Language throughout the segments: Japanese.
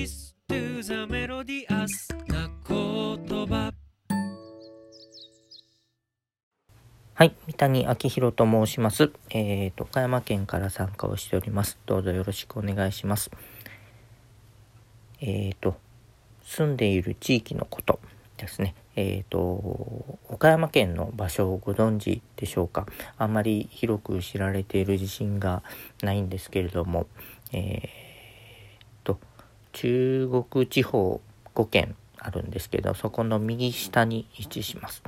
Listen to the melodious な言葉はい、三谷明宏と申します。えーと、岡山県から参加をしております。どうぞよろしくお願いします。えーと、住んでいる地域のことですね。えーと、岡山県の場所をご存知でしょうか。あんまり広く知られている自信がないんですけれども、えー、中国地方5県あるんですけど、そこの右下に位置します。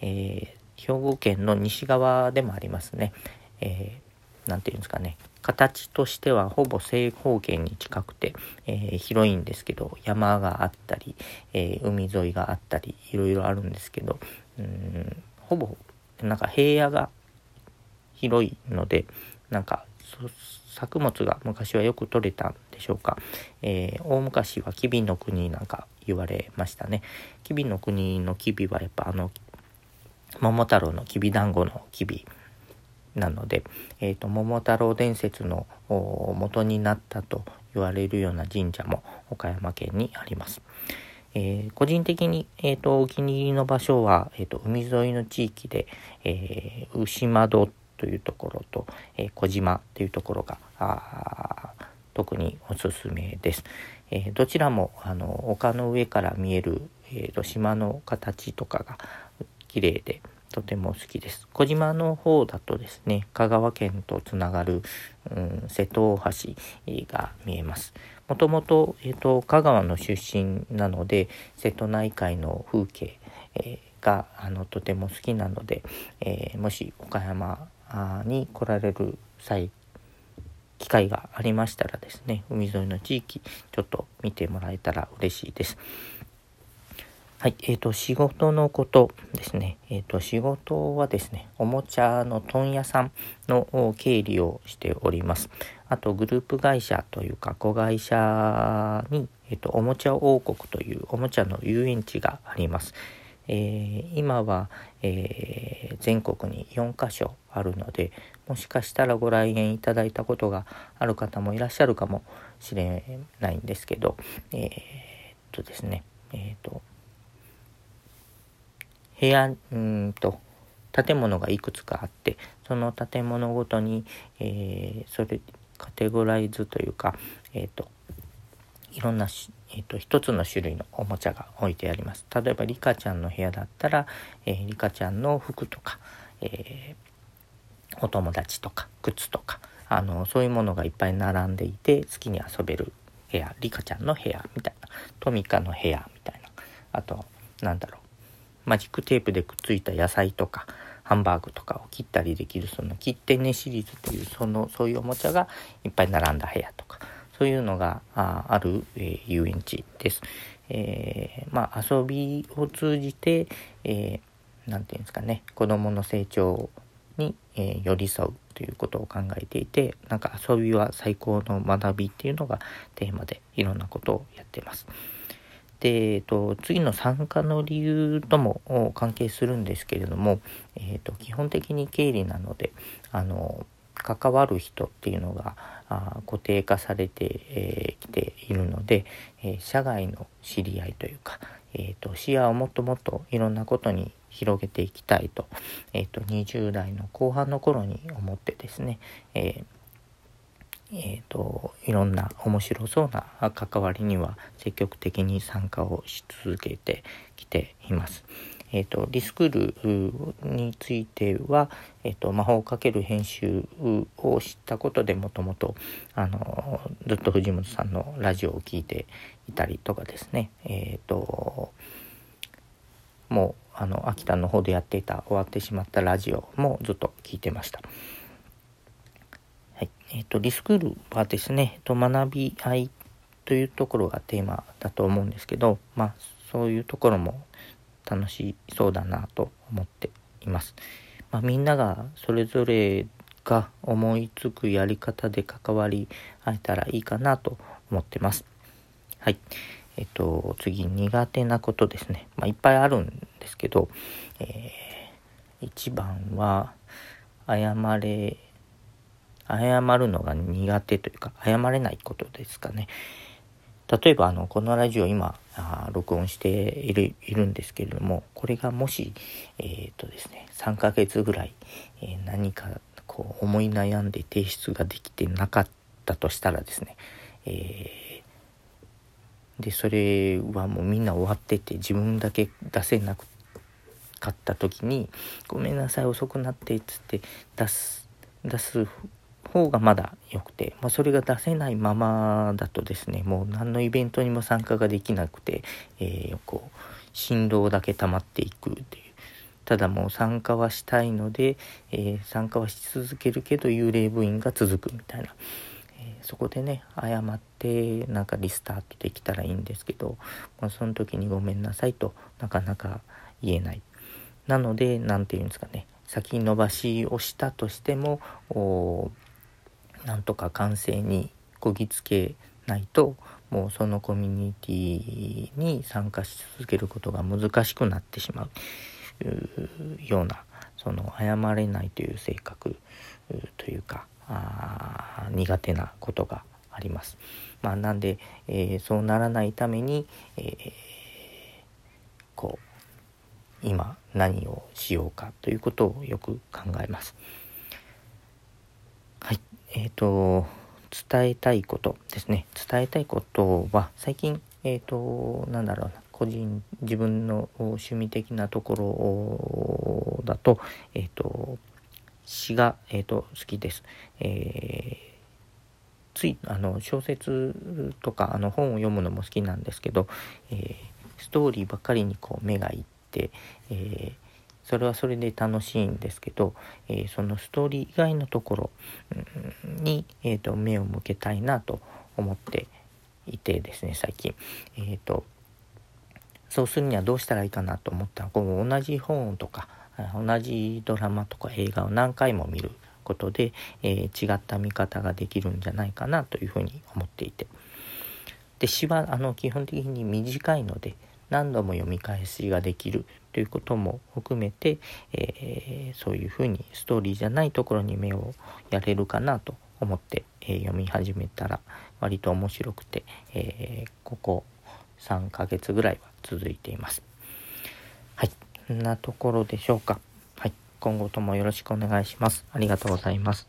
えー兵庫県の西側でもありますね。えー、て言うんですかね。形としてはほぼ正方形に近くて、えー、広いんですけど、山があったり、えー、海沿いがあったり、いろいろあるんですけど、うんほぼ、なんか平野が広いので、なんか、作物が昔はよく取れたんでしょうか。えー、大昔は吉備の国なんか言われましたね。吉備の国の吉備はやっぱあの桃太郎のきびだんごのきびなので、えーと、桃太郎伝説の元になったと言われるような神社も岡山県にあります。えー、個人的に、えーと、お気に入りの場所は、えーと、海沿いの地域で、えー、牛窓というところと、えー、小島というところが特におすすめです。えー、どちらもあの丘の上から見える、えーと島の形とかが綺麗でとても好きです。小島の方だとですね、香川県とつながる、うん、瀬戸大橋が見えます。もともと、えっ、と、香川の出身なので、瀬戸内海の風景、えー、があのとても好きなので、えー、もし岡山に来られる際、機会がありましたらですね、海沿いの地域、ちょっと見てもらえたら嬉しいです。はい、え、ー、と、仕事のことですね。えっ、ー、と、仕事はですね、おもちゃの問屋さんの経理をしております。あと、グループ会社というか、子会社に、えっ、ー、と、おもちゃ王国というおもちゃの遊園地があります。え、今は、え、全国に4カ所あるのでもしかしたらご来園いただいたことがある方もいらっしゃるかもしれないんですけどえー、っとですねえっと部屋うんと建物がいくつかあってその建物ごとに、えー、それカテゴライズというか、えーと、いろんなえーと、一つの種類のおもちゃが置いてあります。例えばリカちゃんの部屋だったら、えー、リカちゃんの服とか、え、お友達とか靴とかあのそういうものがいっぱい並んでいて好きに遊べる部屋リカちゃんの部屋みたいなトミカの部屋みたいなあとなんだろうマジックテープでくっついた野菜とかハンバーグとかを切ったりできるその切ってねシリーズっていうそのそういうおもちゃがいっぱい並んだ部屋とかそういうのがある、えー、遊園地です。えー、まあ遊びを通じて、えー、ていうんですかね子供の成長に、え、寄り添うということを考えていてなんか遊びは最高の学びっていうのがテーマでいろんなことをやってます。で、えっと、次の参加の理由とも関係するんですけれども、えっと、基本的に経理なのであの関わる人っていうのがあ固定化されてき、えー、ているので、えー、社外の知り合いというか、えーと、視野をもっともっといろんなことに広げていきたいと,、えーと、と20代の後半の頃に思ってですね、えーえーと、いろんな面白そうな関わりには積極的に参加をし続けてきています。えーと、リスクールについては、えーと、魔法をかける編集を知ったことでもともとあのずっと藤本さんのラジオを聴いていたりとかですね、えー、ともうあの秋田の方でやっていた終わってしまったラジオもずっと聞いてました。はいえーと、リスクールはですね、えーと、学び合いというところがテーマだと思うんですけど、まあ、そういうところも楽しそうだなと思っています。まあ、みんながそれぞれが思いつくやり方で関わり合えたらいいかなと思ってます。はい。えっと、次、苦手なことですね。まあ、いっぱいあるんですけど、えー、一番は、謝れ謝るのが苦手というか謝れないことですかね。例えばあのこのラジオ今あ録音しているいるんですけれどもこれがもしえっ、とですね3ヶ月ぐらい、えー、何かこう思い悩んで提出ができてなかったとしたらですね、えー、でそれはもうみんな終わってて自分だけ出せなかった時に「ごめんなさい遅くなって」っつって出す出す方がまだ良くて、まあ、それが出せないままだとですねもう何のイベントにも参加ができなくて、えー、こう振動だけ溜まっていくっていう。ただもう参加はしたいので、えー、参加はし続けるけど幽霊部員が続くみたいな、そこでね謝ってなんかリスタートできたらいいんですけど、まあ、その時にごめんなさいとなかなか言えない。なので何て言うんですかね先延ばしをしたとしてもなんとか完成にこぎつけないともうそのコミュニティに参加し続けることが難しくなってしまうようなその謝れないという性格というか苦手なことがあります。まあ、なんで、えー、そうならないために、えー、こう今何をしようかということをよく考えます。はい、えっ、ー、と伝えたいことですね伝えたいことは最近えっ、ー、となんだろうな個人自分の趣味的なところだとえっ、ー、と詩が、えーと、好きです。えーついあの小説とかあの本を読むのも好きなんですけど、えー、ストーリーばっかりにこう目がいって、えーそれはそれで楽しいんですけど、えー、そのストーリー以外のところに、えーと、目を向けたいなと思っていてですね最近。えーと、そうするにはどうしたらいいかなと思ったらこの同じ本とか同じドラマとか映画を何回も見ることで、えー、違った見方ができるんじゃないかなというふうに思っていて。で詩はあの基本的に短いので何度も読み返しができるということも含めて、えー、そういうふうにストーリーじゃないところに目をやれるかなと思って、えー、読み始めたら割と面白くて、えー、ここ3ヶ月ぐらいは続いています。はい、こんなところでしょうか。今後ともよろしくお願いします。ありがとうございます。